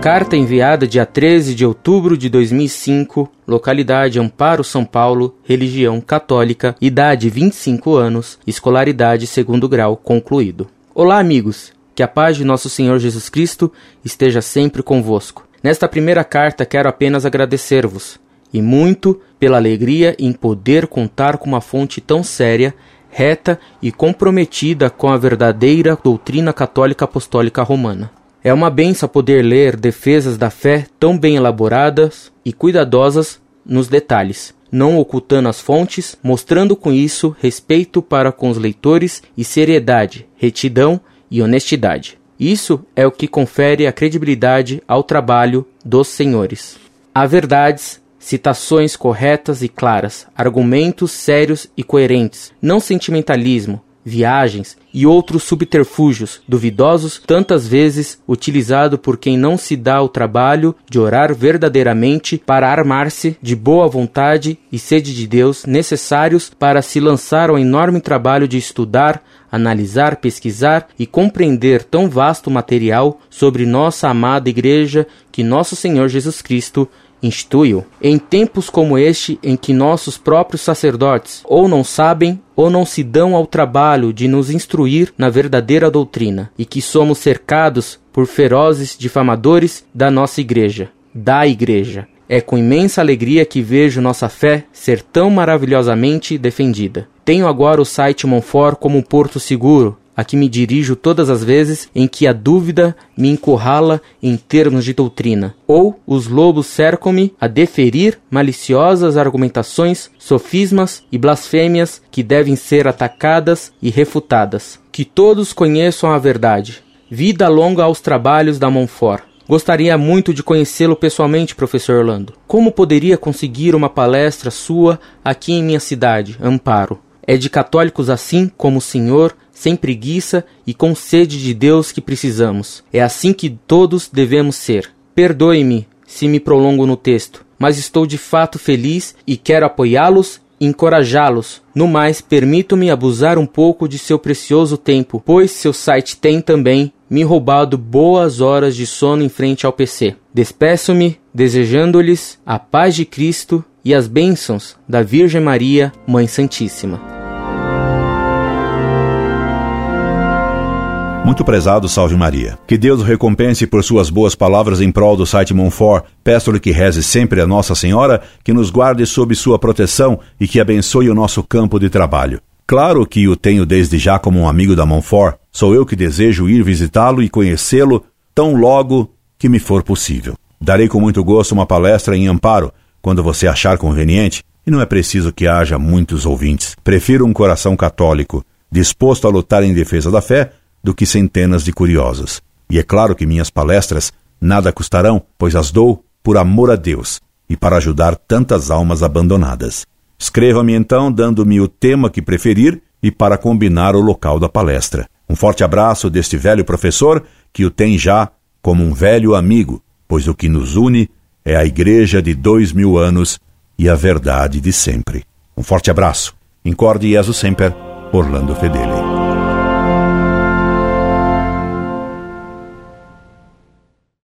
Carta enviada dia 13 de outubro de 2005, localidade Amparo, São Paulo, religião católica, idade 25 anos, escolaridade segundo grau concluído. Olá, amigos. Que a paz de nosso Senhor Jesus Cristo esteja sempre convosco. Nesta primeira carta quero apenas agradecer-vos e muito pela alegria em poder contar com uma fonte tão séria, reta e comprometida com a verdadeira doutrina católica apostólica romana. É uma benção poder ler defesas da fé tão bem elaboradas e cuidadosas nos detalhes, não ocultando as fontes, mostrando com isso respeito para com os leitores e seriedade, retidão e honestidade. Isso é o que confere a credibilidade ao trabalho dos senhores. Há verdades, citações corretas e claras, argumentos sérios e coerentes, não sentimentalismo, viagens e outros subterfúgios duvidosos, tantas vezes utilizado por quem não se dá o trabalho de orar verdadeiramente para armar-se de boa vontade e sede de Deus necessários para se lançar ao enorme trabalho de estudar, analisar, pesquisar e compreender tão vasto material sobre nossa amada Igreja que nosso Senhor Jesus Cristo instituiu. Em tempos como este, em que nossos próprios sacerdotes ou não sabem ou não se dão ao trabalho de nos instruir na verdadeira doutrina, e que somos cercados por ferozes difamadores da nossa igreja, da igreja. É com imensa alegria que vejo nossa fé ser tão maravilhosamente defendida. Tenho agora o site Monfort como um porto seguro, a que me dirijo todas as vezes em que a dúvida me encurrala em termos de doutrina, ou os lobos cercam-me a deferir maliciosas argumentações, sofismas e blasfêmias que devem ser atacadas e refutadas. Que todos conheçam a verdade. Vida longa aos trabalhos da Monfort. Gostaria muito de conhecê-lo pessoalmente, professor Orlando. Como poderia conseguir uma palestra sua aqui em minha cidade, Amparo? É de católicos assim como o senhor sem preguiça e com sede de Deus que precisamos. É assim que todos devemos ser. Perdoe-me se me prolongo no texto, mas estou de fato feliz e quero apoiá-los encorajá-los. No mais, permito-me abusar um pouco de seu precioso tempo, pois seu site tem também me roubado boas horas de sono em frente ao PC. Despeço-me desejando-lhes a paz de Cristo e as bênçãos da Virgem Maria, Mãe Santíssima. Muito prezado, salve Maria. Que Deus o recompense por suas boas palavras em prol do site Monfort. Peço-lhe que reze sempre a Nossa Senhora, que nos guarde sob sua proteção e que abençoe o nosso campo de trabalho. Claro que o tenho desde já como um amigo da Monfort. Sou eu que desejo ir visitá-lo e conhecê-lo tão logo que me for possível. Darei com muito gosto uma palestra em Amparo, quando você achar conveniente, e não é preciso que haja muitos ouvintes. Prefiro um coração católico, disposto a lutar em defesa da fé, do que centenas de curiosos. E é claro que minhas palestras nada custarão, pois as dou por amor a Deus e para ajudar tantas almas abandonadas. Escreva-me então dando-me o tema que preferir e para combinar o local da palestra. Um forte abraço deste velho professor que o tem já como um velho amigo, pois o que nos une é a igreja de dois mil anos e a verdade de sempre. Um forte abraço. Incorde Jesus Semper, Orlando Fedeli.